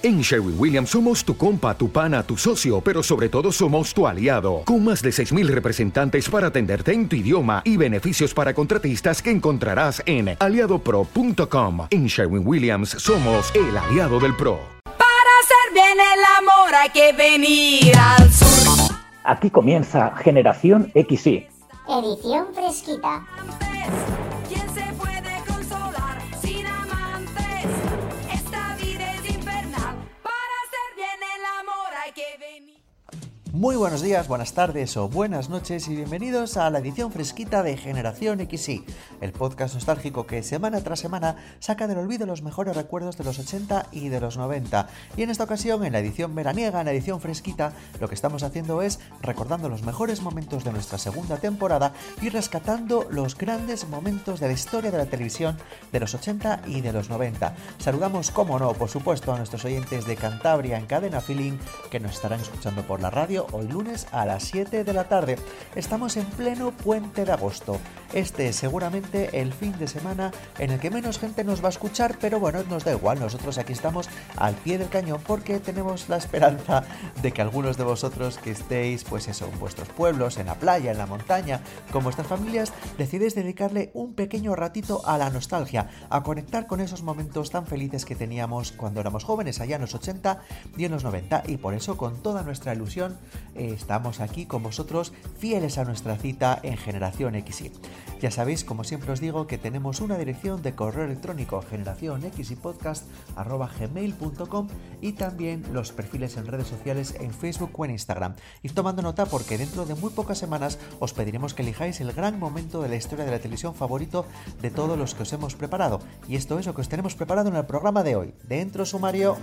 En Sherwin Williams somos tu compa, tu pana, tu socio, pero sobre todo somos tu aliado, con más de 6.000 representantes para atenderte en tu idioma y beneficios para contratistas que encontrarás en aliadopro.com. En Sherwin Williams somos el aliado del PRO. Para hacer bien el amor hay que venir al sur. Aquí comienza Generación XY. Edición fresquita. Muy buenos días, buenas tardes o buenas noches y bienvenidos a la edición fresquita de Generación XY, el podcast nostálgico que semana tras semana saca del olvido los mejores recuerdos de los 80 y de los 90. Y en esta ocasión, en la edición veraniega, en la edición fresquita, lo que estamos haciendo es recordando los mejores momentos de nuestra segunda temporada y rescatando los grandes momentos de la historia de la televisión de los 80 y de los 90. Saludamos, como no, por supuesto, a nuestros oyentes de Cantabria en Cadena Feeling que nos estarán escuchando por la radio hoy lunes a las 7 de la tarde. Estamos en pleno puente de agosto. Este es seguramente el fin de semana en el que menos gente nos va a escuchar, pero bueno, nos da igual, nosotros aquí estamos al pie del cañón porque tenemos la esperanza de que algunos de vosotros que estéis, pues eso, en vuestros pueblos, en la playa, en la montaña, con vuestras familias, decidéis dedicarle un pequeño ratito a la nostalgia, a conectar con esos momentos tan felices que teníamos cuando éramos jóvenes, allá en los 80 y en los 90. Y por eso, con toda nuestra ilusión, eh, estamos aquí con vosotros, fieles a nuestra cita en Generación XY. Ya sabéis, como siempre os digo, que tenemos una dirección de correo electrónico generación gmail.com y también los perfiles en redes sociales en Facebook o en Instagram. Y tomando nota porque dentro de muy pocas semanas os pediremos que elijáis el gran momento de la historia de la televisión favorito de todos los que os hemos preparado. Y esto es lo que os tenemos preparado en el programa de hoy. Dentro sumario.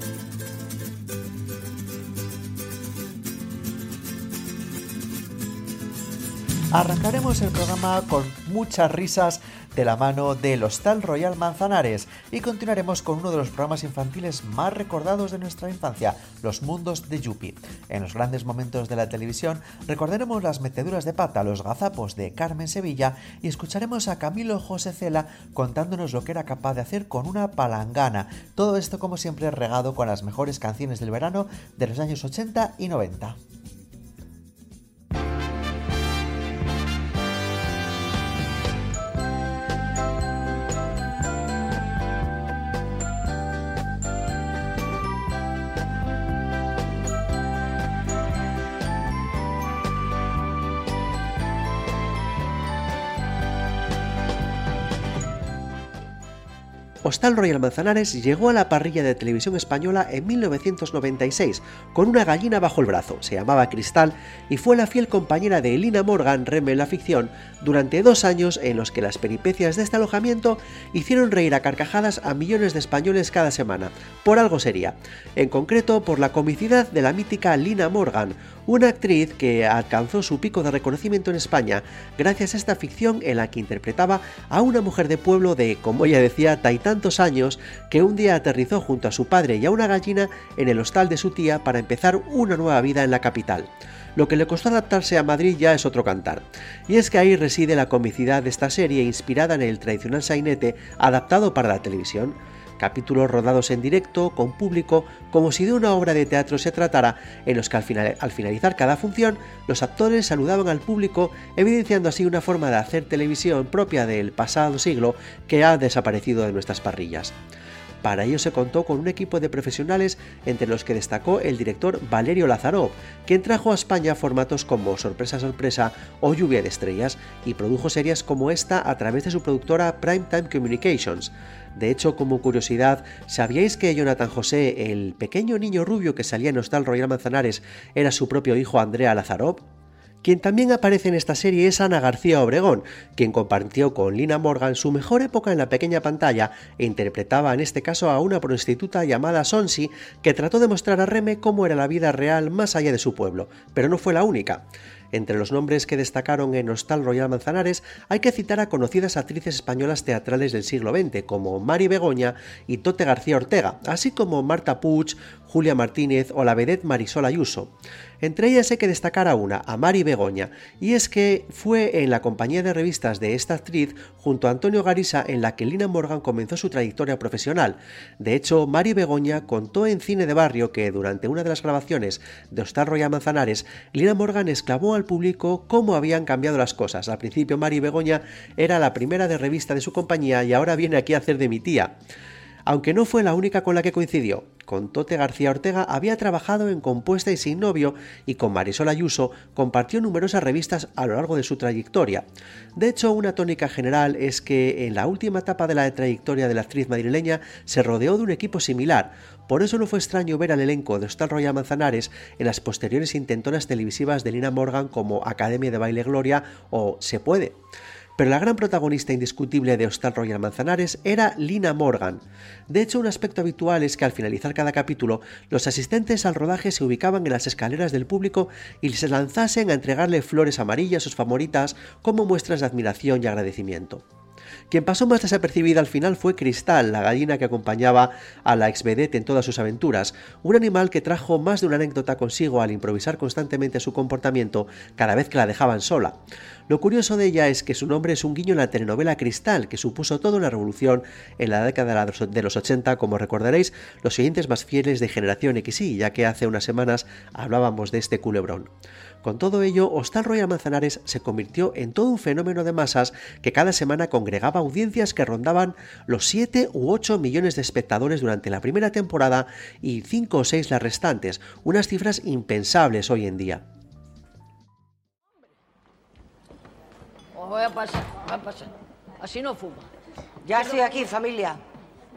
Arrancaremos el programa con muchas risas de la mano del Hostal Royal Manzanares y continuaremos con uno de los programas infantiles más recordados de nuestra infancia, Los Mundos de Yupi. En los grandes momentos de la televisión recordaremos las meteduras de pata, los gazapos de Carmen Sevilla y escucharemos a Camilo José Cela contándonos lo que era capaz de hacer con una palangana. Todo esto como siempre regado con las mejores canciones del verano de los años 80 y 90. Hostal Royal Manzanares llegó a la parrilla de televisión española en 1996 con una gallina bajo el brazo, se llamaba Cristal y fue la fiel compañera de Elina Morgan Reme en la ficción durante dos años en los que las peripecias de este alojamiento hicieron reír a carcajadas a millones de españoles cada semana, por algo sería, en concreto por la comicidad de la mítica Lina Morgan, una actriz que alcanzó su pico de reconocimiento en España gracias a esta ficción en la que interpretaba a una mujer de pueblo de, como ella decía, tantos años que un día aterrizó junto a su padre y a una gallina en el hostal de su tía para empezar una nueva vida en la capital. Lo que le costó adaptarse a Madrid ya es otro cantar. Y es que ahí reside la comicidad de esta serie inspirada en el tradicional sainete adaptado para la televisión capítulos rodados en directo, con público, como si de una obra de teatro se tratara, en los que al, final, al, finalizar cada función, los actores saludaban al público, evidenciando así una forma de hacer televisión propia del pasado siglo que ha desaparecido de nuestras parrillas. Para ello se contó con un equipo de profesionales entre los que destacó el director Valerio Lazaró, quien trajo a España formatos como Sorpresa Sorpresa o Lluvia de Estrellas y produjo series como esta a través de su productora Primetime Communications. De hecho, como curiosidad, ¿sabíais que Jonathan José, el pequeño niño rubio que salía en Hostal Royal Manzanares, era su propio hijo Andrea Lazarov? Quien también aparece en esta serie es Ana García Obregón, quien compartió con Lina Morgan su mejor época en la pequeña pantalla e interpretaba en este caso a una prostituta llamada Sonsi que trató de mostrar a Reme cómo era la vida real más allá de su pueblo, pero no fue la única. Entre los nombres que destacaron en Hostal Royal Manzanares hay que citar a conocidas actrices españolas teatrales del siglo XX como Mari Begoña y Tote García Ortega, así como Marta Puig, Julia Martínez o la vedette Marisol Ayuso. Entre ellas hay que destacar a una, a Mari Begoña, y es que fue en la compañía de revistas de esta actriz junto a Antonio Garisa en la que Lina Morgan comenzó su trayectoria profesional. De hecho, Mari Begoña contó en Cine de Barrio que durante una de las grabaciones de Hostal Royal Manzanares, Lina Morgan exclamó al público cómo habían cambiado las cosas. Al principio Mari Begoña era la primera de revista de su compañía y ahora viene aquí a hacer de mi tía aunque no fue la única con la que coincidió. Con Tote García Ortega había trabajado en Compuesta y Sin Novio y con Marisol Ayuso compartió numerosas revistas a lo largo de su trayectoria. De hecho, una tónica general es que en la última etapa de la trayectoria de la actriz madrileña se rodeó de un equipo similar, por eso no fue extraño ver al elenco de Hostal Royal Manzanares en las posteriores intentonas televisivas de Lina Morgan como Academia de Baile Gloria o Se Puede. Pero la gran protagonista indiscutible de Hostal Royal Manzanares era Lina Morgan. De hecho, un aspecto habitual es que al finalizar cada capítulo, los asistentes al rodaje se ubicaban en las escaleras del público y se lanzasen a entregarle flores amarillas a sus favoritas como muestras de admiración y agradecimiento. Quien pasó más desapercibida al final fue Cristal, la gallina que acompañaba a la exvedette en todas sus aventuras, un animal que trajo más de una anécdota consigo al improvisar constantemente su comportamiento cada vez que la dejaban sola. Lo curioso de ella es que su nombre es un guiño en la telenovela Cristal, que supuso toda una revolución en la década de los 80, como recordaréis los siguientes más fieles de Generación XY, ya que hace unas semanas hablábamos de este culebrón. Con todo ello, Hostal Royal Manzanares se convirtió en todo un fenómeno de masas que cada semana congregaba audiencias que rondaban los 7 u 8 millones de espectadores durante la primera temporada y 5 o 6 las restantes, unas cifras impensables hoy en día. Os voy a pasar, voy a pasar. Así no fuma. Ya estoy aquí, familia.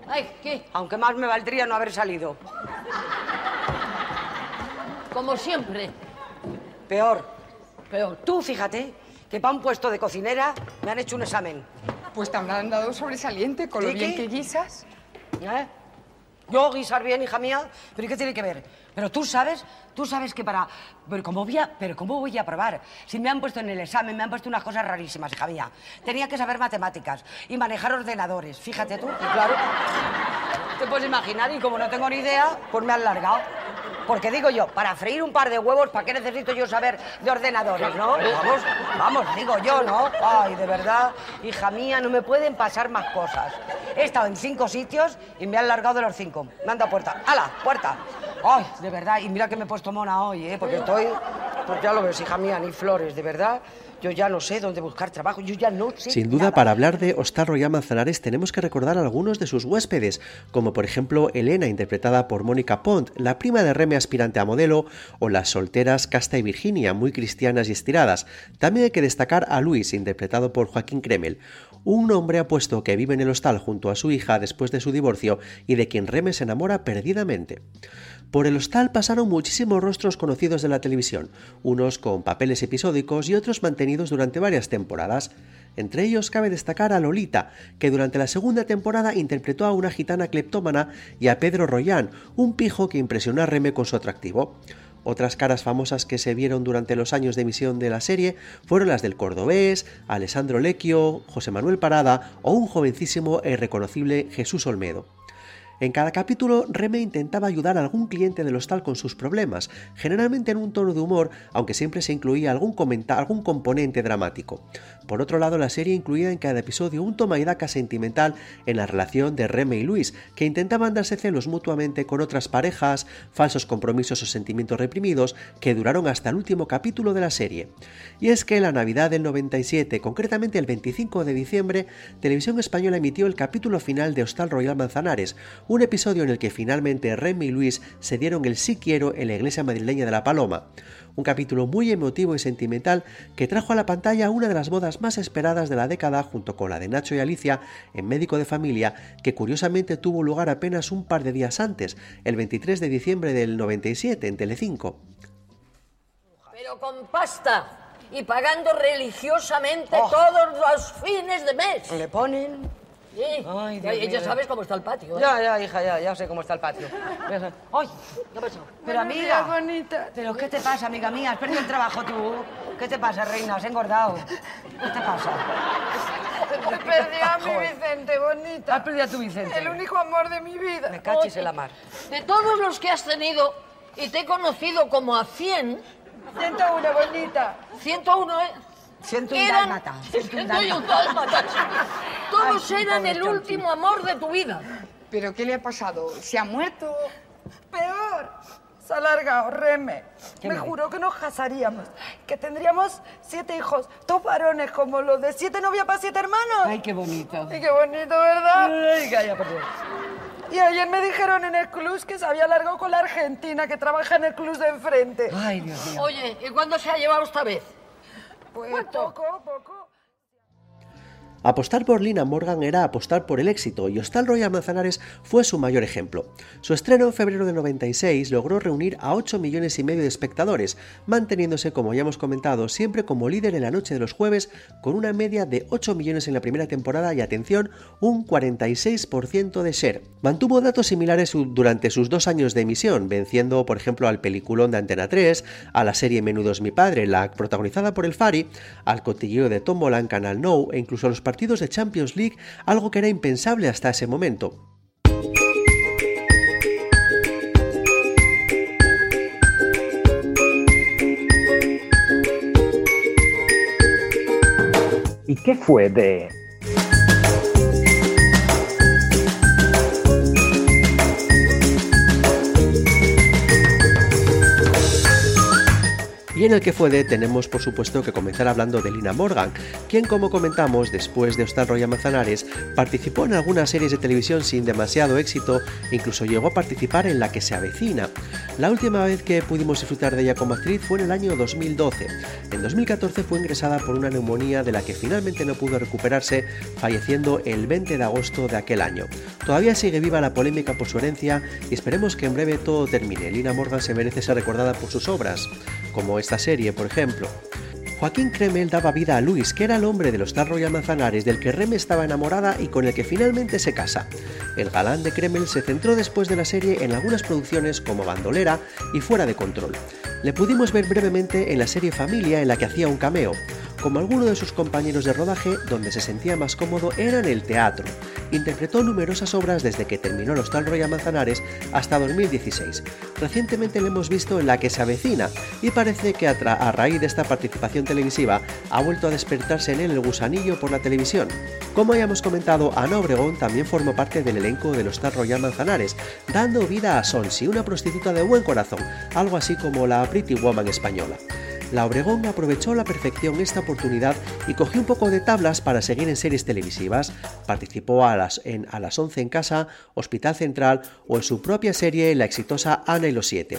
Ay, ¿qué? Aunque más me valdría no haber salido. Como siempre. Peor. Peor. Tú fíjate que para un puesto de cocinera me han hecho un examen. Pues te habrán dado sobresaliente con lo ¿Sí, bien que guisas. ¿Eh? Yo guisar bien, hija mía, pero ¿y qué tiene que ver? Pero tú sabes, tú sabes que para... Pero ¿cómo voy a, pero cómo voy a probar? Si me han puesto en el examen, me han puesto unas cosas rarísimas, hija mía. Tenía que saber matemáticas y manejar ordenadores, fíjate tú. Y claro, te puedes imaginar, y como no tengo ni idea, pues me han largado. Porque digo yo, para freír un par de huevos, ¿para qué necesito yo saber de ordenadores, no? Vamos, vamos, digo yo, ¿no? Ay, de verdad, hija mía, no me pueden pasar más cosas. He estado en cinco sitios y me han largado de los cinco. Me han dado puerta. ¡Hala, puerta! Ay, de verdad, y mira que me he puesto mona hoy, ¿eh? Porque estoy, pues ya lo ves, hija mía, ni flores, de verdad. Yo ya no sé dónde buscar trabajo, yo ya no sé Sin duda, nada. para hablar de Hostal Royal Manzanares tenemos que recordar a algunos de sus huéspedes, como por ejemplo Elena, interpretada por Mónica Pont, la prima de Reme aspirante a modelo, o las solteras Casta y Virginia, muy cristianas y estiradas. También hay que destacar a Luis, interpretado por Joaquín Kremel, un hombre apuesto que vive en el hostal junto a su hija después de su divorcio y de quien Reme se enamora perdidamente. Por el hostal pasaron muchísimos rostros conocidos de la televisión, unos con papeles episódicos y otros mantenidos durante varias temporadas. Entre ellos cabe destacar a Lolita, que durante la segunda temporada interpretó a una gitana cleptómana, y a Pedro Royán, un pijo que impresionó a Reme con su atractivo. Otras caras famosas que se vieron durante los años de emisión de la serie fueron las del cordobés, Alessandro Lecchio, José Manuel Parada o un jovencísimo e irreconocible Jesús Olmedo. En cada capítulo, Reme intentaba ayudar a algún cliente del hostal con sus problemas, generalmente en un tono de humor, aunque siempre se incluía algún, componente dramático. Por otro lado, la serie incluía en cada episodio un toma y daca sentimental en la relación de Reme y Luis, que intentaban darse celos mutuamente con otras parejas, falsos compromisos o sentimientos reprimidos, que duraron hasta el último capítulo de la serie. Y es que la Navidad del 97, concretamente el 25 de diciembre, Televisión Española emitió el capítulo final de Hostal Royal Manzanares, un episodio en el que finalmente Remy y Luis se dieron el sí quiero en la iglesia madrileña de La Paloma. Un capítulo muy emotivo y sentimental que trajo a la pantalla una de las bodas más esperadas de la década junto con la de Nacho y Alicia en Médico de Familia, que curiosamente tuvo lugar apenas un par de días antes, el 23 de diciembre del 97 en Telecinco. Pero con pasta y pagando religiosamente Oh. todos los fines de mes. Le ponen Sí. Ay, ya, Dios ya mío. sabes cómo está el patio. ¿eh? Ya, ya, hija, ya, ya sé cómo está el patio. ¡Ay! ¿Qué pasó? Pero Buenos días, amiga, bonita. ¿pero qué te pasa, amiga mía? ¿Has perdido el trabajo tú? ¿Qué te pasa, reina? ¿Has engordado? ¿Qué te pasa? Perdí a mi. Vicente, ¿Has bonita. perdido a tu Vicente? El único amor de mi Me vida. cachis en la mar. De todos los que has tenido, y te he conocido como a 100, 101, bonita. 101, ¿eh? Siento un Eran- dálmata. Siento un 101 dálmata. Todos Ay, eran el Chonchi. último amor de tu vida. ¿Pero qué le ha pasado? ¿Se ha muerto? Peor. Se ha alargado, Reme. ¿Qué Me me- juró que nos casaríamos, que tendríamos siete hijos, dos varones como los de siete novias para siete hermanos. Ay, qué bonito. Y qué bonito, ¿verdad? Ay, calla, por Dios. Y ayer me dijeron en el club que se había alargado con la Argentina, que trabaja en el club de enfrente. Ay, Dios mío. Oye, ¿y cuándo se ha llevado esta vez? Pues ¿Cuánto? poco, poco. Apostar por Lina Morgan era apostar por el éxito y Hostal Royal Manzanares fue su mayor ejemplo. Su estreno en febrero de 96 logró reunir a 8 millones y medio de espectadores, manteniéndose, como ya hemos comentado, siempre como líder en la noche de los jueves, con una media de 8 millones en la primera temporada y, atención, un 46% de share. Mantuvo datos similares durante sus dos años de emisión, venciendo, por ejemplo, al peliculón de Antena 3, a la serie Menudos mi padre, la protagonizada por el Fari, al cotilleo de Tómbola en Canal No e incluso a los partidos de Champions League, algo que era impensable hasta ese momento. ¿Y qué fue de Y en el que fue de tenemos por supuesto que comenzar hablando de Lina Morgan, quien como comentamos después de Hostal Royal Manzanares participó en algunas series de televisión sin demasiado éxito, incluso llegó a participar en La que se avecina. La última vez que pudimos disfrutar de ella como actriz fue en el año 2012. En 2014 fue ingresada por una neumonía de la que finalmente no pudo recuperarse, falleciendo el 20 de agosto de aquel año. Todavía sigue viva la polémica por su herencia y esperemos que en breve todo termine. Lina Morgan se merece ser recordada por sus obras, como esta serie, por ejemplo. Joaquín Kremel daba vida a Luis, que era el hombre de los Royal Manzanares del que Reme estaba enamorada y con el que finalmente se casa. El galán de Kremel se centró después de la serie en algunas producciones como Bandolera y Fuera de Control. Le pudimos ver brevemente en la serie Familia en la que hacía un cameo. Como alguno de sus compañeros de rodaje, donde se sentía más cómodo era en el teatro. Interpretó numerosas obras desde que terminó los Tal Royal Manzanares hasta 2016. Recientemente le hemos visto en La que se avecina y parece que a, raíz de esta participación televisiva ha vuelto a despertarse en él el gusanillo por la televisión. Como ya hemos comentado, Ana Obregón también formó parte del elenco de los Tal Manzanares, dando vida a Sonsi, una prostituta de buen corazón, algo así como la Pretty Woman española. La Obregón aprovechó a la perfección esta oportunidad y cogió un poco de tablas para seguir en series televisivas. Participó a las, en A las 11 en casa, Hospital Central o en su propia serie la exitosa Ana y los Siete.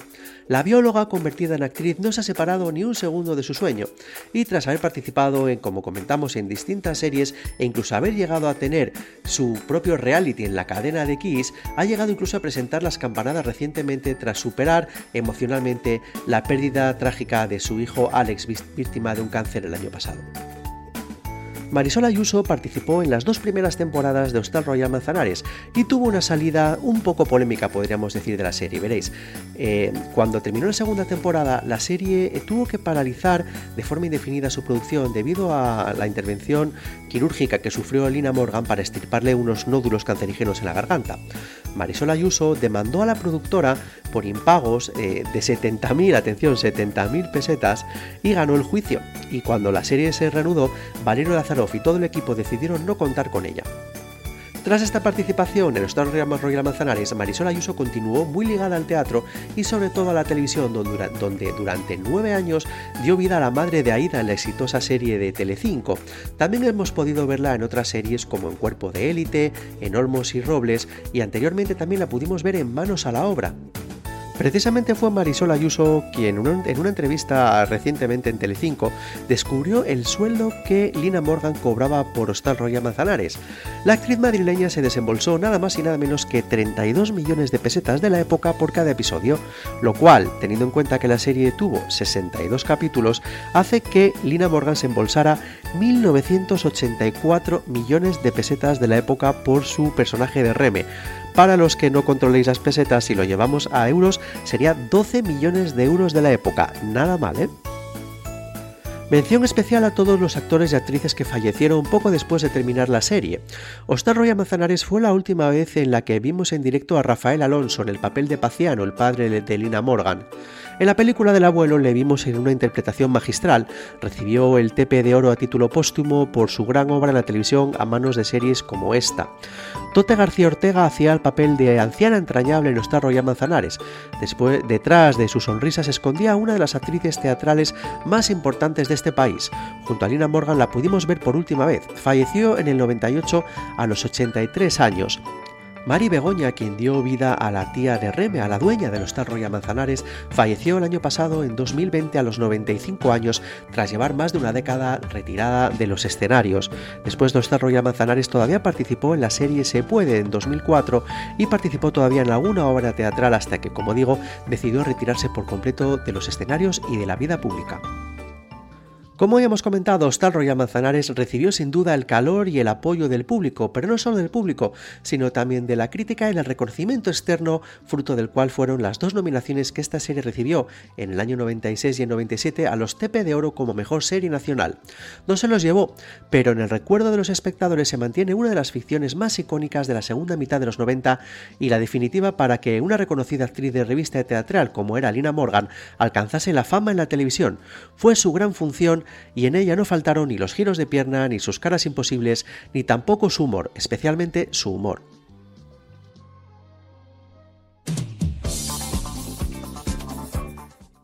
La bióloga convertida en actriz no se ha separado ni un segundo de su sueño y tras haber participado en, como comentamos, en distintas series e incluso haber llegado a tener su propio reality en la cadena de Kiss, ha llegado incluso a presentar las campanadas recientemente tras superar emocionalmente la pérdida trágica de su hijo Alex, víctima de un cáncer el año pasado. Marisol Ayuso participó en las dos primeras temporadas de Hostal Royal Manzanares y tuvo una salida un poco polémica, podríamos decir, de la serie. Veréis, eh, cuando terminó la segunda temporada, la serie tuvo que paralizar de forma indefinida su producción debido a la intervención quirúrgica que sufrió Lina Morgan para estirparle unos nódulos cancerígenos en la garganta. Marisol Ayuso demandó a la productora por impagos eh, de 70.000, atención, 70.000 pesetas y ganó el juicio. Y cuando la serie se reanudó, Valerio Y todo el equipo decidieron no contar con ella. Tras esta participación en los Royal Manzanares, Marisol Ayuso continuó muy ligada al teatro y sobre todo a la televisión, donde durante nueve años dio vida a la madre de Aida en la exitosa serie de Telecinco. También hemos podido verla en otras series como En Cuerpo de Élite, en Olmos y Robles y anteriormente también la pudimos ver en Manos a la Obra. Precisamente fue Marisol Ayuso quien en una entrevista recientemente en Telecinco descubrió el sueldo que Lina Morgan cobraba por Hostal Royal Manzanares. La actriz madrileña se desembolsó nada más y nada menos que 32 millones de pesetas de la época por cada episodio, lo cual, teniendo en cuenta que la serie tuvo 62 capítulos, hace que Lina Morgan se embolsara 1.984 millones de pesetas de la época por su personaje de Reme. Para los que no controléis las pesetas, si lo llevamos a euros, sería 12 millones de euros de la época. Nada mal, ¿eh? Mención especial a todos los actores y actrices que fallecieron poco después de terminar la serie. Ostar Roya Manzanares fue la última vez en la que vimos en directo a Rafael Alonso en el papel de Paciano, el padre de Lina Morgan. En la película del abuelo le vimos en una interpretación magistral. Recibió el TP de Oro a título póstumo por su gran obra en la televisión a manos de series como esta. Tote García Ortega hacía el papel de anciana entrañable en Ostar Royal Manzanares. Después, detrás de su sonrisa se escondía una de las actrices teatrales más importantes de este país. Junto a Lina Morgan la pudimos ver por última vez. Falleció en el 98 a los 83 años. Mari Begoña, quien dio vida a la tía de Reme, a la dueña de los Royal Manzanares, falleció el año pasado, en 2020, a los 95 años, tras llevar más de una década retirada de los escenarios. Después de Royal Manzanares todavía participó en la serie Se Puede en 2004 y participó todavía en alguna obra teatral hasta que, como digo, decidió retirarse por completo de los escenarios y de la vida pública. Como hemos comentado, Star Royal Manzanares recibió sin duda el calor y el apoyo del público, pero no solo del público, sino también de la crítica y el reconocimiento externo, fruto del cual fueron las dos nominaciones que esta serie recibió en el año 96 y el 97 a los TP de Oro como mejor serie nacional. No se los llevó, pero en el recuerdo de los espectadores se mantiene una de las ficciones más icónicas de la segunda mitad de los 90 y la definitiva para que una reconocida actriz de revista teatral como era Lina Morgan alcanzase la fama en la televisión. Fue su gran función y en ella no faltaron ni los giros de pierna, ni sus caras imposibles, ni tampoco su humor, especialmente su humor.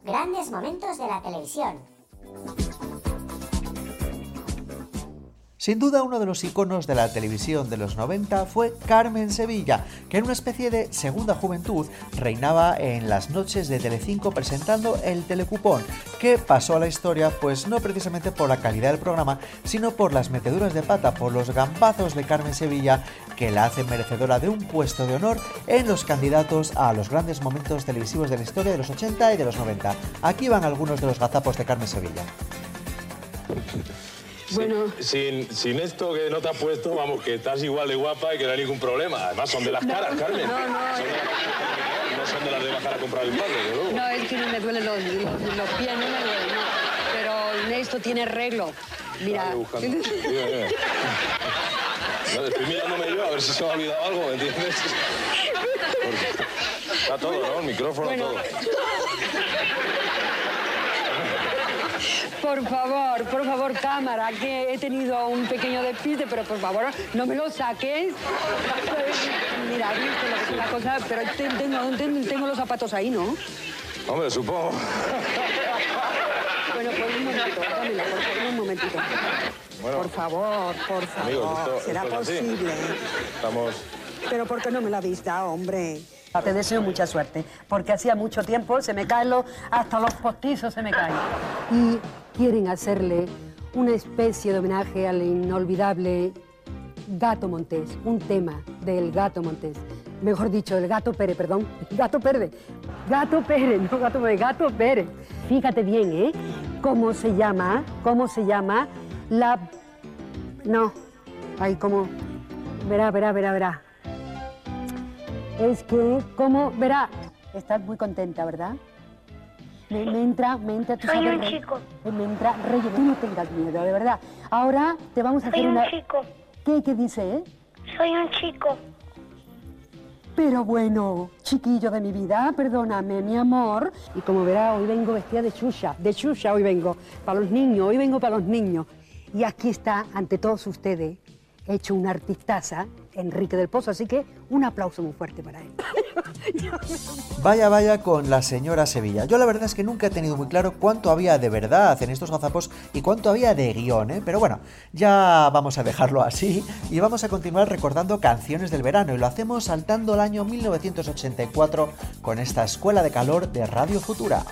Grandes momentos de la televisión. Sin duda uno de los iconos de la televisión de los 90 fue Carmen Sevilla, que en una especie de segunda juventud reinaba en las noches de Telecinco presentando el telecupón, que pasó a la historia pues no precisamente por la calidad del programa, sino por las meteduras de pata, por los gambazos de Carmen Sevilla que la hacen merecedora de un puesto de honor en los candidatos a los grandes momentos televisivos de la historia de los 80 y de los 90. Aquí van algunos de los gazapos de Carmen Sevilla. Bueno. Sin, sin esto que no te has puesto, vamos, que estás igual de guapa y que no hay ningún problema. Además, son de las caras, Carmen. No, no. no son de las de bajar a comprar el pan, ¿no? No, es que no me duelen los, los, pies, no me duelen, no. Pero esto tiene arreglo. Mira. No, estoy mirándome yo a ver si se me ha olvidado algo, ¿me entiendes? está todo, ¿no? El micrófono, todo. Por favor, por favor, cámara, que he tenido un pequeño despiste, pero por favor, no me lo saques. Mira, visto lo que es la cosa, pero tengo, tengo, los zapatos ahí, ¿no? Hombre, supongo. Bueno, pues un momentito, dámela, por favor, un momentito. por favor, por favor, amigos, será posible. Estamos... Pero ¿por qué no me la viste, hombre? Te deseo mucha suerte, porque hacía mucho tiempo se me caen los, hasta los postizos se me caen. Y quieren hacerle una especie de homenaje al inolvidable Gato Montés, un tema del Gato Montés. Mejor dicho, el Gato Pérez, perdón. Gato Pérez. Gato Pérez, no Gato Pérez, Gato Pérez. Fíjate bien, ¿eh? ¿Cómo se llama? ¿Cómo se llama? La... No. Ay, ¿cómo? Verá, verá, verá, verá es que, como verá, estás muy contenta, ¿verdad? Me, entra, me entra, tú Soy un chico. Me entra, Rey, tú no tengas miedo, de verdad. Ahora te vamos a hacer una... Soy un chico. ¿Qué, qué dice, eh? Soy un chico. Pero bueno, chiquillo de mi vida, perdóname, mi amor. Y como verá, hoy vengo vestida de chucha, de chucha hoy vengo, para los niños, hoy vengo para los niños. Y aquí está, ante todos ustedes, hecho una artistaza Enrique del Pozo, así que un aplauso muy fuerte para él. Vaya, vaya con la señora Sevilla. Yo la verdad es que nunca he tenido muy claro cuánto había de verdad en estos gazapos y cuánto había de guion, ¿eh? Pero bueno, ya vamos a dejarlo así y vamos a continuar recordando canciones del verano y lo hacemos saltando el año 1984 con esta Escuela de Calor de Radio Futura.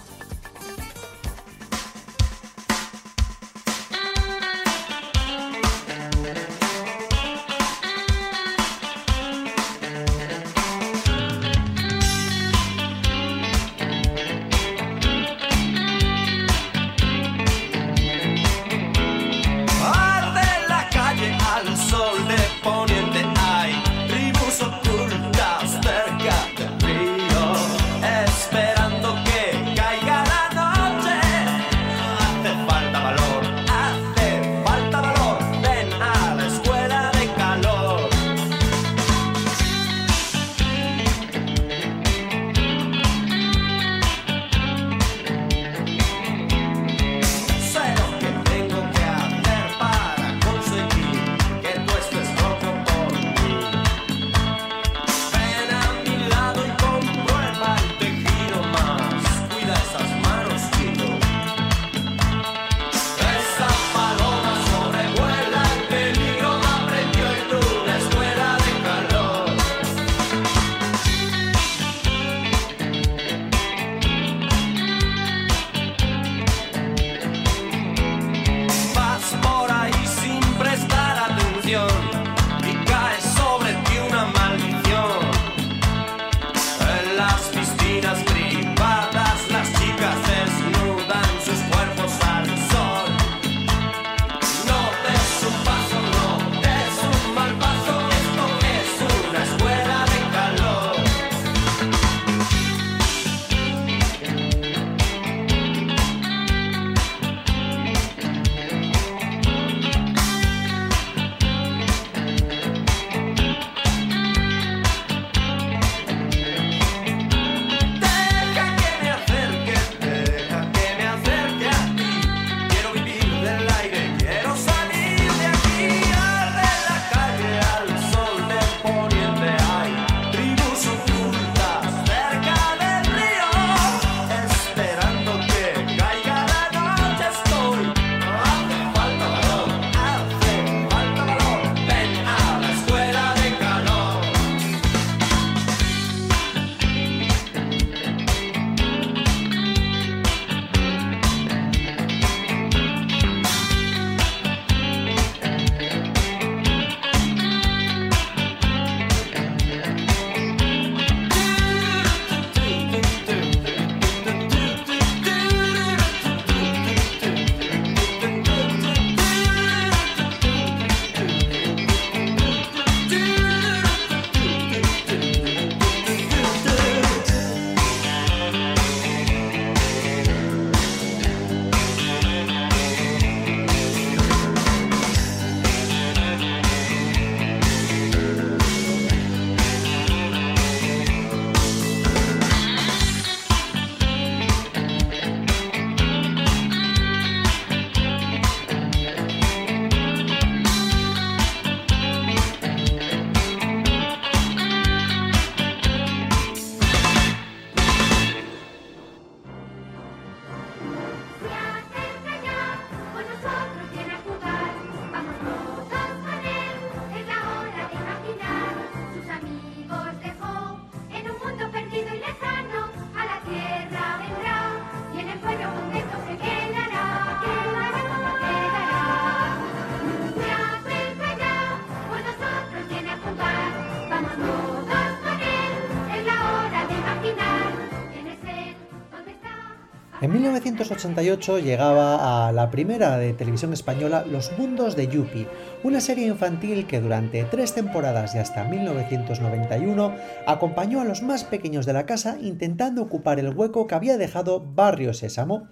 1988 llegaba a la primera de televisión española Los Mundos de Yupi, una serie infantil que durante tres temporadas y hasta 1991 acompañó a los más pequeños de la casa intentando ocupar el hueco que había dejado Barrio Sésamo.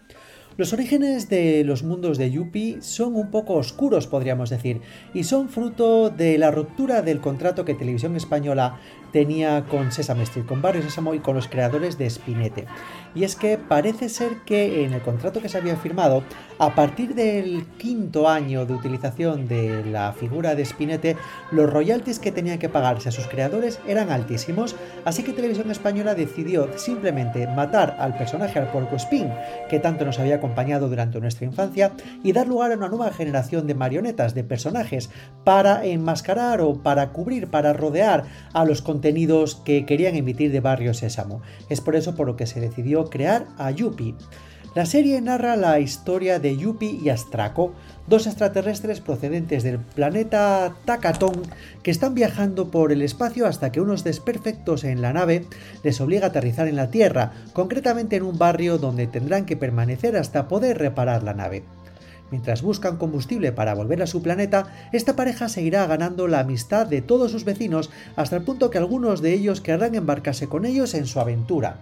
Los orígenes de los mundos de Yuppie son un poco oscuros, podríamos decir, y son fruto de la ruptura del contrato que Televisión Española tenía con Sesame Street, con Barrio Sésamo y con los creadores de Spinete. Y es que parece ser que en el contrato que se había firmado, a partir del quinto año de utilización de la figura de Spinete, los royalties que tenían que pagarse a sus creadores eran altísimos, así que Televisión Española decidió simplemente matar al personaje al Porco Spin, que tanto nos había acompañado durante nuestra infancia, y dar lugar a una nueva generación de marionetas, de personajes, para enmascarar o para cubrir, para rodear a los contenidos que querían emitir de Barrio Sésamo. Es por eso por lo que se decidió crear a Yuppie. La serie narra la historia de Yuppie y Astraco, dos extraterrestres procedentes del planeta Takaton que están viajando por el espacio hasta que unos desperfectos en la nave les obliga a aterrizar en la Tierra, concretamente en un barrio donde tendrán que permanecer hasta poder reparar la nave. Mientras buscan combustible para volver a su planeta, esta pareja seguirá ganando la amistad de todos sus vecinos hasta el punto que algunos de ellos querrán embarcarse con ellos en su aventura.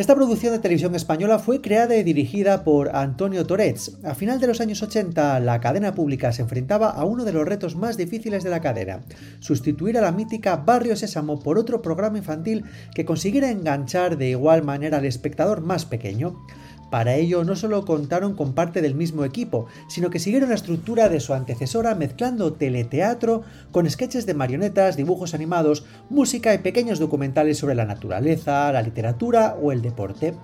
Esta producción de televisión española fue creada y dirigida por Antonio Torets. A final de los años 80, la cadena pública se enfrentaba a uno de los retos más difíciles de la cadena, sustituir a la mítica Barrio Sésamo por otro programa infantil que consiguiera enganchar de igual manera al espectador más pequeño. Para ello no solo contaron con parte del mismo equipo, sino que siguieron la estructura de su antecesora mezclando teleteatro con sketches de marionetas, dibujos animados, música y pequeños documentales sobre la naturaleza, la literatura o el deporte.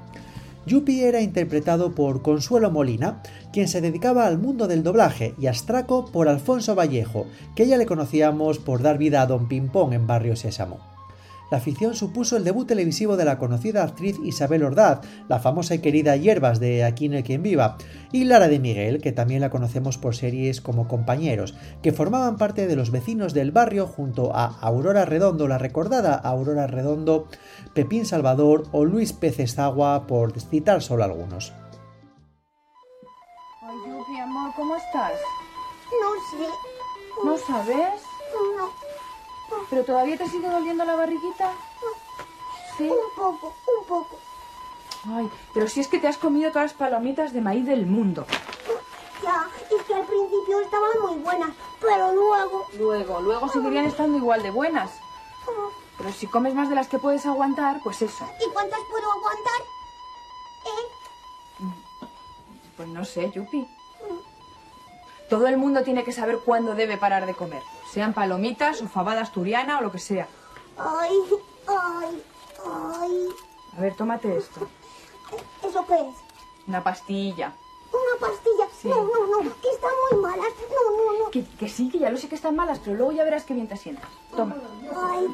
Yuppie era interpretado por Consuelo Molina, quien se dedicaba al mundo del doblaje, y Astraco por Alfonso Vallejo, que ya le conocíamos por dar vida a Don Pimpón en Barrio Sésamo la ficción supuso el debut televisivo de la conocida actriz Isabel Ordaz, la famosa y querida Hierbas de Aquí no hay quien viva, y Lara de Miguel, que también la conocemos por series como Compañeros, que formaban parte de los vecinos del barrio junto a Aurora Redondo, la recordada Aurora Redondo, Pepín Salvador o Luis Peces Agua, por citar solo algunos. Ay, Yupi, amor, ¿cómo estás? No sé. ¿No sabes? No. ¿Pero todavía te sigue doliendo la barriguita? Sí. Un poco, un poco. Ay, pero si es que te has comido todas las palomitas de maíz del mundo. Ya, es que al principio estaban muy buenas, pero luego... Luego, luego seguirían estando igual de buenas. Pero si comes más de las que puedes aguantar, pues eso. ¿Y cuántas puedo aguantar? ¿Eh? Pues no sé, Yupi. Todo el mundo tiene que saber cuándo debe parar de comer. Sean palomitas o fabada asturiana o lo que sea. Ay, ay, ay. A ver, tómate esto. ¿Eso qué es? Una pastilla. ¿Una pastilla? Sí. No, no, no, que están muy malas. No, no, no. Que, que sí, que ya lo sé que están malas, pero luego ya verás qué bien te sientas. Toma. Ay,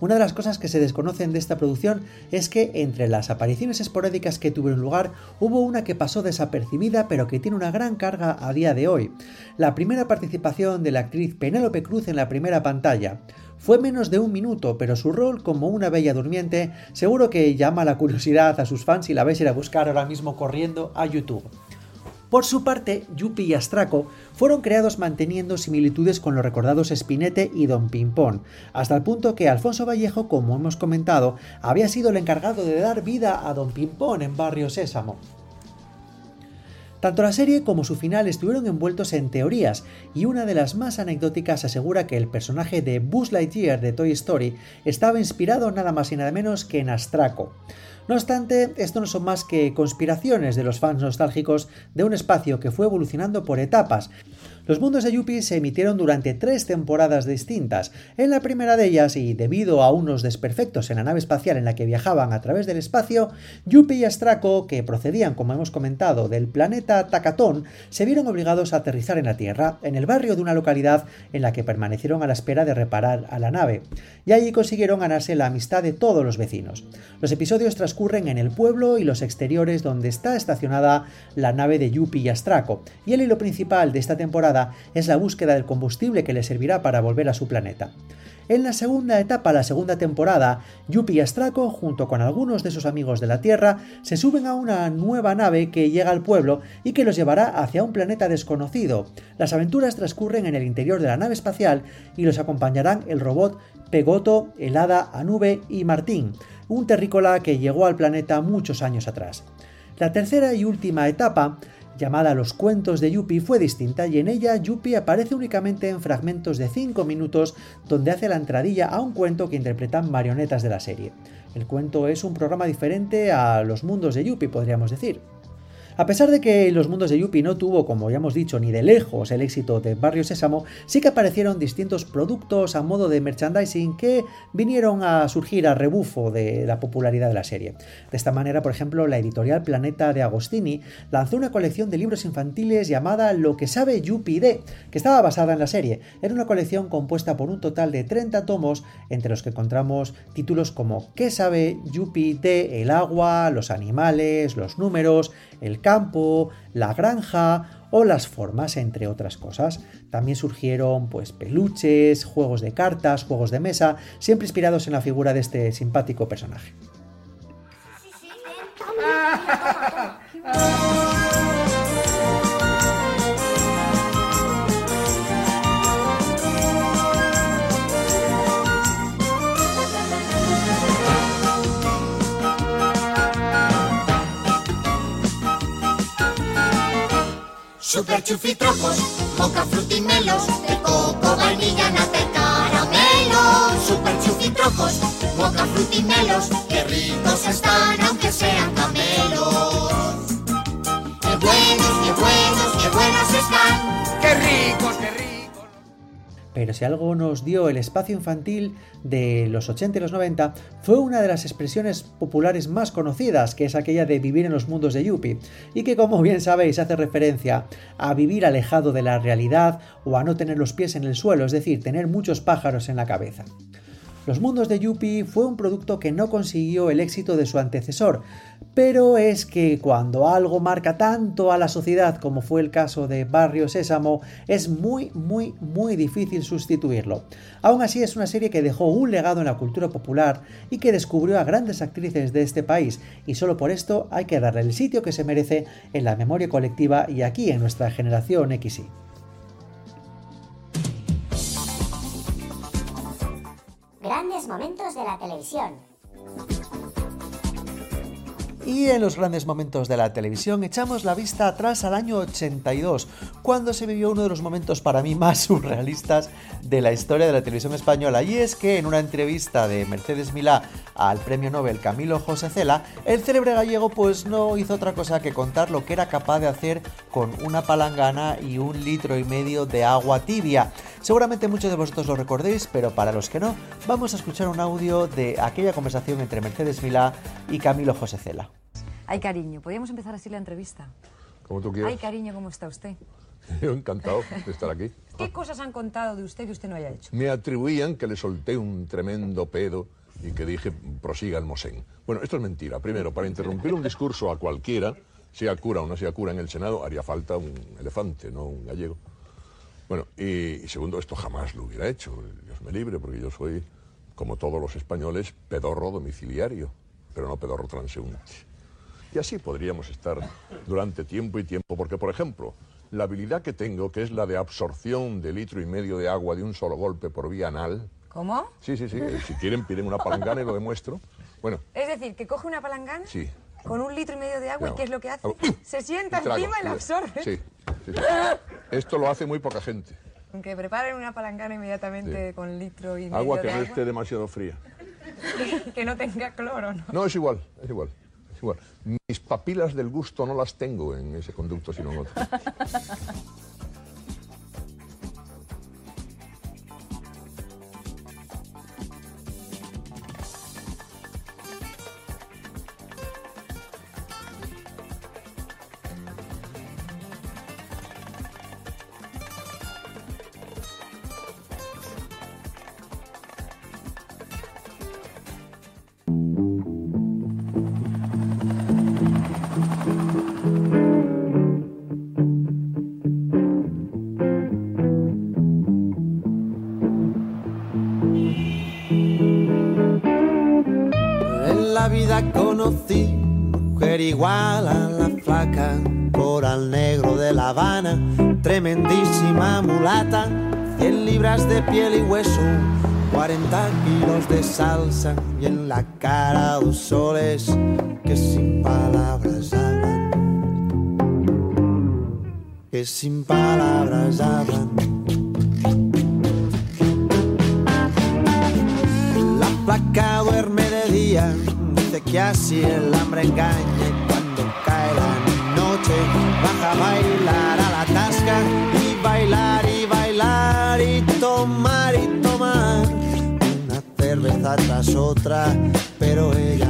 Una de las cosas que se desconocen de esta producción es que entre las apariciones esporádicas que tuvieron lugar hubo una que pasó desapercibida pero que tiene una gran carga a día de hoy. La primera participación de la actriz Penélope Cruz en la primera pantalla. Fue menos de un minuto, pero su rol como una bella durmiente seguro que llama la curiosidad a sus fans y la vais a ir a buscar ahora mismo corriendo a YouTube. Por su parte, Yuppie y Astraco fueron creados manteniendo similitudes con los recordados Spinete y Don Pimpón, hasta el punto que Alfonso Vallejo, como hemos comentado, había sido el encargado de dar vida a Don Pimpón en Barrio Sésamo. Tanto la serie como su final estuvieron envueltos en teorías, y una de las más anecdóticas asegura que el personaje de Buzz Lightyear de Toy Story estaba inspirado nada más y nada menos que en Astraco. No obstante, esto no son más que conspiraciones de los fans nostálgicos de un espacio que fue evolucionando por etapas. Los mundos de Yuppie se emitieron durante tres temporadas distintas. En la primera de ellas, y debido a unos desperfectos en la nave espacial en la que viajaban a través del espacio, Yuppie y Astraco, que procedían, como hemos comentado, del planeta Takatón, se vieron obligados a aterrizar en la Tierra, en el barrio de una localidad en la que permanecieron a la espera de reparar a la nave, y allí consiguieron ganarse la amistad de todos los vecinos. Los episodios transcurren en el pueblo y los exteriores donde está estacionada la nave de Yuppie y Astraco, y el hilo principal de esta temporada es la búsqueda del combustible que le servirá para volver a su planeta. En la segunda etapa, la segunda temporada, Yuppie y Astraco, junto con algunos de sus amigos de la Tierra, se suben a una nueva nave que llega al pueblo y que los llevará hacia un planeta desconocido. Las aventuras transcurren en el interior de la nave espacial y los acompañarán el robot Pegoto, el hada Anube y Martín, un terrícola que llegó al planeta muchos años atrás. La tercera y última etapa llamada Los cuentos de Yuppie, fue distinta y en ella Yuppie aparece únicamente en fragmentos de 5 minutos donde hace la entradilla a un cuento que interpretan marionetas de la serie. El cuento es un programa diferente a los mundos de Yuppie, podríamos decir. A pesar de que Los Mundos de Yuppie no tuvo, como ya hemos dicho, ni de lejos el éxito de Barrio Sésamo, sí que aparecieron distintos productos a modo de merchandising que vinieron a surgir a rebufo de la popularidad de la serie. De esta manera, por ejemplo, la editorial Planeta de Agostini lanzó una colección de libros infantiles llamada Lo que sabe Yuppie de, que estaba basada en la serie. Era una colección compuesta por un total de 30 tomos, entre los que encontramos títulos como ¿Qué sabe Yuppie de el agua, los animales, los números, el campo, la granja o las formas, entre otras cosas. También surgieron pues peluches, juegos de cartas, juegos de mesa, siempre inspirados en la figura de este simpático personaje. Super chufitrocos, moca frutimelos, de coco, vainilla, nata caramelo. Super chufitrocos, moca frutimelos, qué ricos están aunque sean camelos. Qué buenos, qué buenos, qué buenos están. ¡Qué ricos, qué ricos! Pero si algo nos dio el espacio infantil de los 80 y los 90 fue una de las expresiones populares más conocidas, que es aquella de vivir en los mundos de Yuppie, y que como bien sabéis hace referencia a vivir alejado de la realidad o a no tener los pies en el suelo, es decir, tener muchos pájaros en la cabeza. Los mundos de Yuppie fue un producto que no consiguió el éxito de su antecesor, pero es que cuando algo marca tanto a la sociedad como fue el caso de Barrio Sésamo, es muy, muy, muy difícil sustituirlo. Aún así es una serie que dejó un legado en la cultura popular y que descubrió a grandes actrices de este país, y solo por esto hay que darle el sitio que se merece en la memoria colectiva y aquí en nuestra generación XY. Grandes momentos de la televisión. Y en los grandes momentos de la televisión echamos la vista atrás al año 82, cuando se vivió uno de los momentos para mí más surrealistas de la historia de la televisión española. Y es que en una entrevista de Mercedes Milá al premio Nobel Camilo José Cela, el célebre gallego pues no hizo otra cosa que contar lo que era capaz de hacer con una palangana y un litro y medio de agua tibia. Seguramente muchos de vosotros lo recordéis, pero para los que no, vamos a escuchar un audio de aquella conversación entre Mercedes Milá y Camilo José Cela. Ay, cariño, podríamos empezar así la entrevista. Como tú quieras. Ay, cariño, ¿cómo está usted? Yo encantado de estar aquí. ¿Qué cosas han contado de usted que usted no haya hecho? Me atribuían que le solté un tremendo pedo y que dije, prosiga el Mosén. Bueno, esto es mentira. Primero, para interrumpir un discurso a cualquiera, sea cura o no sea cura en el Senado, haría falta un elefante, no un gallego. Bueno, y, y segundo, esto jamás lo hubiera hecho. Dios me libre, porque yo soy, como todos los españoles, pedorro domiciliario, pero no pedorro transeúnte. Y así podríamos estar durante tiempo y tiempo, porque, por ejemplo, la habilidad que tengo, que es la de absorción de litro y medio de agua de un solo golpe por vía anal. ¿Cómo? Sí, sí, sí. eh, Si quieren, piden una palangana y lo demuestro. Bueno, Es decir, que coge una palangana sí. con un litro y medio de agua y. ¿qué es lo que hace? Se sienta y encima y la absorbe. Sí, sí, sí. Esto lo hace muy poca gente. Aunque preparen una palangana inmediatamente Sí. con litro y medio Agua de que no agua. esté demasiado fría. que no tenga cloro, ¿no? No, es igual, es igual. Mis papilas del gusto no las tengo en ese conducto, sino en otro. 40 kilos de salsa y en la cara dos soles que sin palabras hablan. que sin palabras hablan. La placa duerme de día, dice que así el hambre engaña cuando cae la noche baja a bailar cerveza tras otra, pero ella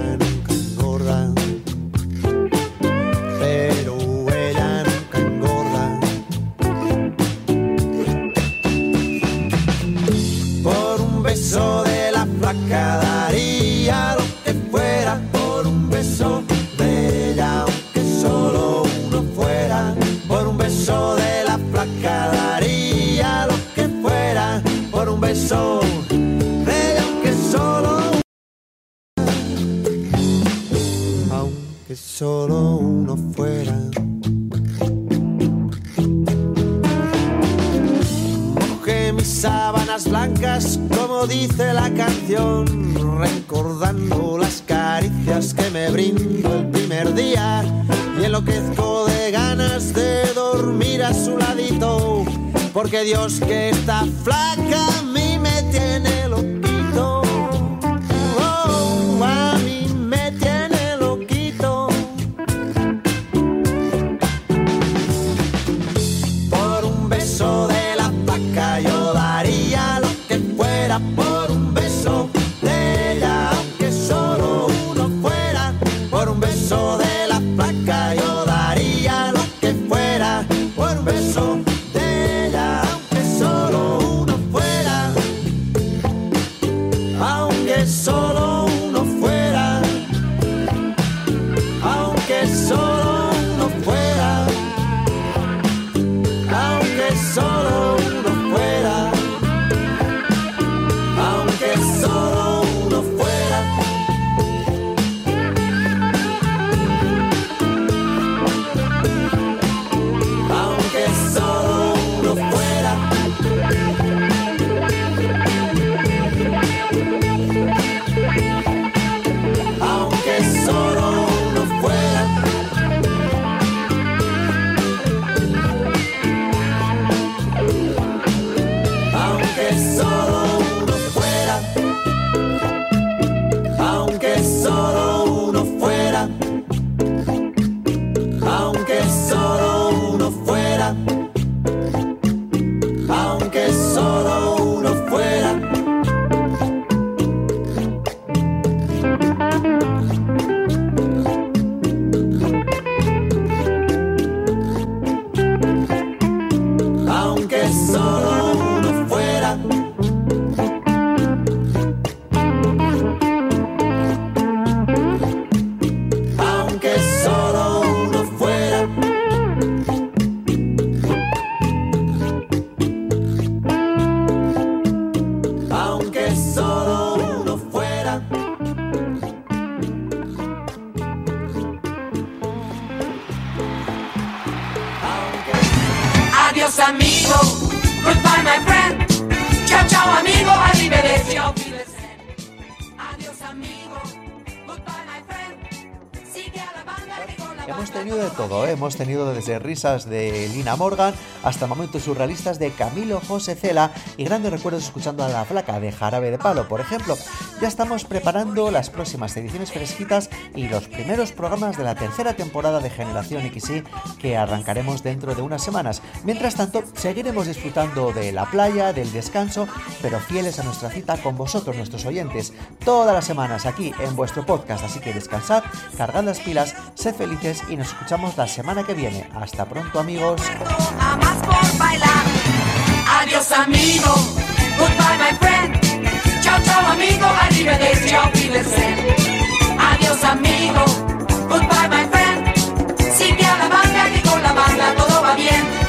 porque Dios que está flaca tenido desde risas de Lina Morgan hasta momentos surrealistas de Camilo José Cela y grandes recuerdos escuchando a la flaca de Jarabe de Palo, por ejemplo. Ya estamos preparando las próximas ediciones fresquitas y los primeros programas de la tercera temporada de Generación XY que arrancaremos dentro de unas semanas. Mientras tanto, seguiremos disfrutando de la playa, del descanso, pero fieles a nuestra cita con vosotros, nuestros oyentes, todas las semanas aquí en vuestro podcast. Así que descansad, cargad las pilas, sed felices y nos escuchamos la semana que que viene. Hasta pronto, amigos. Adiós, amigo. Goodbye, my friend. Chao, chao, amigo. Arrivederci, auf Adiós, amigo. Goodbye, my friend. Sigue a la banda que con la banda todo va bien.